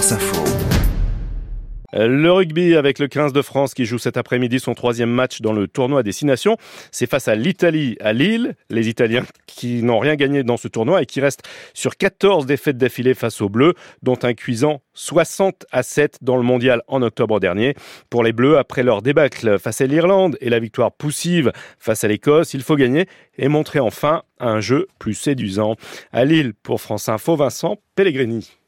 Info. Le rugby avec le 15 de France qui joue cet après-midi son troisième match dans le tournoi Destination. C'est face à l'Italie à Lille. Les Italiens qui n'ont rien gagné dans ce tournoi et qui restent sur 14 défaites d'affilée face aux Bleus, dont un cuisant 60 à 7 dans le mondial en octobre dernier. Pour les Bleus, après leur débâcle face à l'Irlande et la victoire poussive face à l'Écosse, il faut gagner et montrer enfin un jeu plus séduisant. À Lille, pour France Info, Vincent Pellegrini.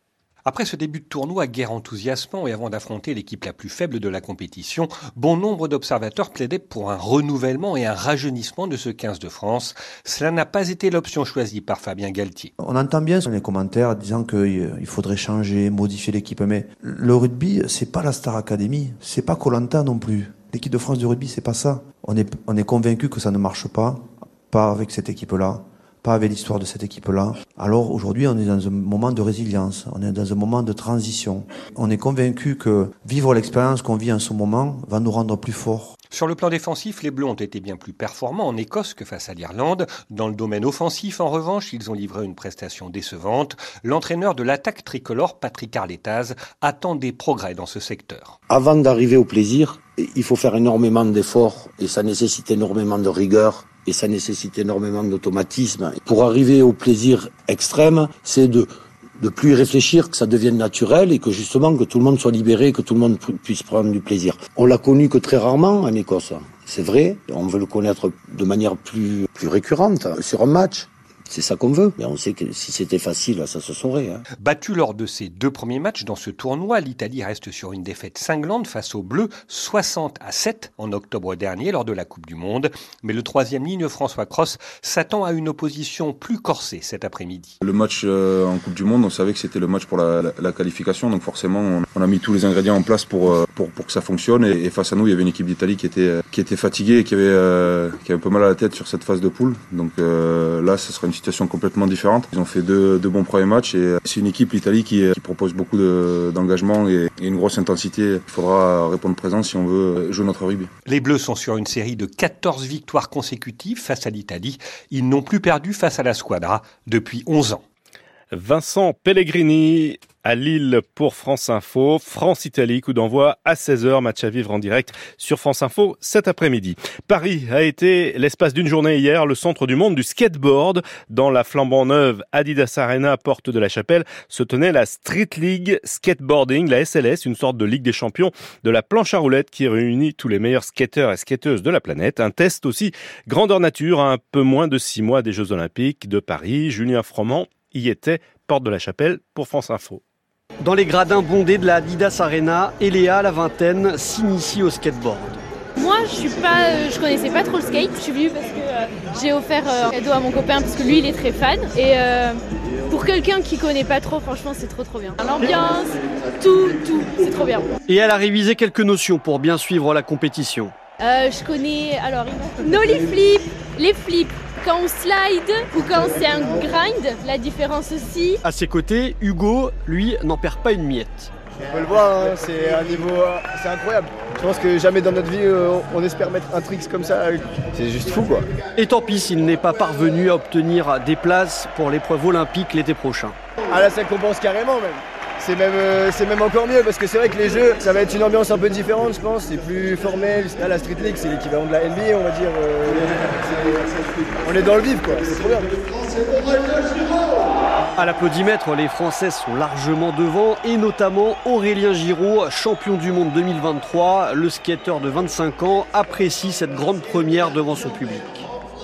Après ce début de tournoi guerre enthousiasmant et avant d'affronter l'équipe la plus faible de la compétition, bon nombre d'observateurs plaidaient pour un renouvellement et un rajeunissement de ce 15 de France. Cela n'a pas été l'option choisie par Fabien Galtier. On entend bien les commentaires disant qu'il faudrait changer, modifier l'équipe, mais le rugby, c'est pas la Star Academy, c'est pas Colanta non plus. L'équipe de France de rugby, c'est pas ça. On est, on est convaincu que ça ne marche pas, pas avec cette équipe-là pas avec l'histoire de cette équipe-là. Alors aujourd'hui, on est dans un moment de résilience, on est dans un moment de transition. On est convaincu que vivre l'expérience qu'on vit en ce moment va nous rendre plus forts. Sur le plan défensif, les Bleus ont été bien plus performants en Écosse que face à l'Irlande. Dans le domaine offensif, en revanche, ils ont livré une prestation décevante. L'entraîneur de l'attaque tricolore, Patrick Arletaz, attend des progrès dans ce secteur. Avant d'arriver au plaisir, il faut faire énormément d'efforts et ça nécessite énormément de rigueur et ça nécessite énormément d'automatisme. Pour arriver au plaisir extrême, c'est de de plus y réfléchir, que ça devienne naturel et que justement que tout le monde soit libéré, que tout le monde puisse prendre du plaisir. On l'a connu que très rarement en Écosse. C'est vrai, on veut le connaître de manière plus, plus récurrente sur un match. C'est ça qu'on veut. Mais on sait que si c'était facile, ça se saurait. Hein. Battu lors de ses deux premiers matchs dans ce tournoi, l'Italie reste sur une défaite cinglante face aux Bleus, 60 à 7 en octobre dernier lors de la Coupe du Monde. Mais le troisième ligne, François Cross, s'attend à une opposition plus corsée cet après-midi. Le match euh, en Coupe du Monde, on savait que c'était le match pour la, qualification, donc forcément, on, a mis tous les ingrédients en place pour, euh, pour, pour que ça fonctionne. Et, face à nous, il y avait une équipe d'Italie qui était, qui était fatiguée et qui avait, qui avait un peu mal à la tête sur cette phase de poule. Donc euh, là, ce sera une situation complètement différente. Ils ont fait deux, bons premiers matchs et c'est une équipe, l'Italie, qui, propose beaucoup d'engagement et, une grosse intensité. Il faudra répondre présent si on veut jouer notre rugby. Les Bleus sont sur une série de 14 victoires consécutives face à l'Italie. Ils n'ont plus perdu face à la Squadra depuis 11 ans. Vincent Pellegrini à Lille pour France Info. France-Italie, coup d'envoi à 16h, match à vivre en direct sur France Info cet après-midi. Paris a été l'espace d'une journée hier le centre du monde du skateboard. Dans la flambant neuve Adidas Arena, porte de la Chapelle, se tenait la Street League Skateboarding, la SLS, une sorte de Ligue des champions de la planche à roulettes qui réunit tous les meilleurs skateurs et skateuses de la planète. Un test aussi grandeur nature à un peu moins de six mois des Jeux Olympiques de Paris. Julien Froment y était, porte de la Chapelle pour France Info. Dans les gradins bondés de la Adidas Arena, Eléa, la vingtaine, s'initie au skateboard. Moi, je suis pas, euh, je connaissais pas trop le skate. Je suis venue parce que euh, j'ai offert euh, un cadeau à mon copain parce que lui, il est très fan. Et pour quelqu'un qui connaît pas trop, franchement, c'est trop trop bien. L'ambiance, tout, tout, c'est trop bien. Et elle a révisé quelques notions pour bien suivre la compétition. je connais alors les flips, les flips, quand on slide ou quand c'est un grind, la différence aussi. À ses côtés, Hugo, lui, n'en perd pas une miette. On peut le voir, hein, c'est un niveau, c'est incroyable. Je pense que jamais dans notre vie euh, on espère mettre un trick comme ça. C'est juste fou quoi. Et tant pis s'il n'est pas parvenu à obtenir des places pour l'épreuve olympique l'été prochain. Ah là ça compense carrément même c'est même, euh, même encore mieux parce que c'est vrai que les jeux, ça va être une ambiance un peu différente, je pense. C'est plus formel. Là, la Street League, c'est l'équivalent de la NBA, on va dire. Euh, on est dans le vif, quoi. C'est trop bien. À l'applaudimètre, les Français sont largement devant et notamment Aurélien Giraud, champion du monde 2023. Le skateur de 25 ans apprécie cette grande première devant son public.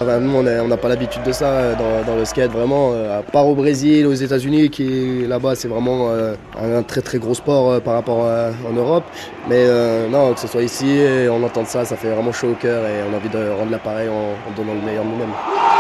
Ah bah, nous, on n'a pas l'habitude de ça euh, dans, le skate, vraiment. Euh, à part au Brésil, aux États-Unis, qui là-bas, c'est vraiment euh, un très très gros sport par rapport en Europe. Mais non, que ce soit ici, on entend ça, ça fait vraiment chaud au cœur et on a envie de rendre l'appareil en, en donnant le meilleur de nous-mêmes.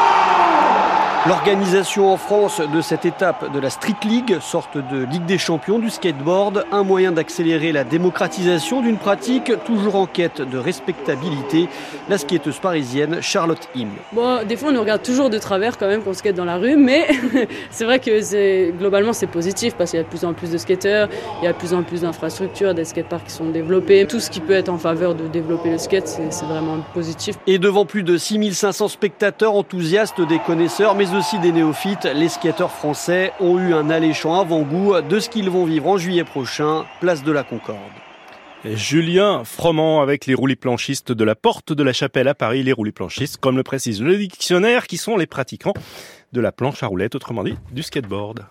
L'organisation en France de cette étape de la Street League, sorte de Ligue des champions du skateboard, un moyen d'accélérer la démocratisation d'une pratique toujours en quête de respectabilité. La skateuse parisienne Charlotte Him. Bon, des fois on nous regarde toujours de travers quand même quand on skate dans la rue, mais c'est vrai que globalement c'est positif parce qu'il y a de plus en plus de skateurs, il y a de plus en plus d'infrastructures, des skateparks qui sont développés. Tout ce qui peut être en faveur de développer le skate, c'est vraiment positif. Et devant plus de 6500 spectateurs enthousiastes des connaisseurs, mais aussi des néophytes, les skateurs français ont eu un alléchant avant-goût de ce qu'ils vont vivre en juillet prochain, place de la Concorde. Julien Froment avec les roulis planchistes de la Porte de la Chapelle à Paris. Les roulis planchistes, comme le précise le dictionnaire, qui sont les pratiquants de la planche à roulettes, autrement dit du skateboard.